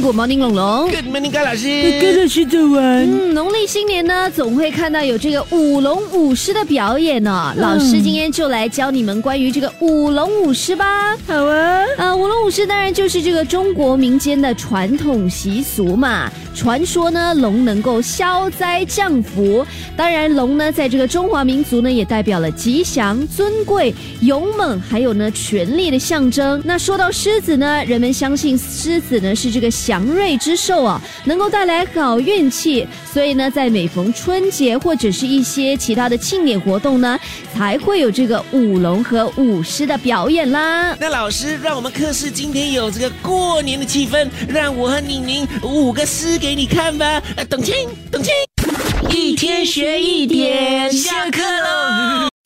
，Good morning，龙龙。！Good morning，高老师。跟老师走完。嗯，农历新年呢，总会看到有这个舞龙舞狮的表演呢。老师今天就来教你们关于这个舞龙舞狮吧。好啊，呃，舞龙舞狮当然就是这个中国民间的传统习俗嘛。传说呢，龙能够消灾降福。当然，龙呢，在这个中华民族呢，也代表了吉祥、尊贵、勇猛，还有呢权力的象征。那说到狮子呢，人们相信狮子呢是这个祥瑞之兽啊，能够带来好运气。所以呢，在每逢春节或者是一些其他的庆典活动呢，才会有这个舞龙和舞狮的表演啦。那老师让我们课室今天有这个过年的气氛，让我和宁宁舞个狮给你看吧。呃，董卿，董卿，一天学一点，下课喽。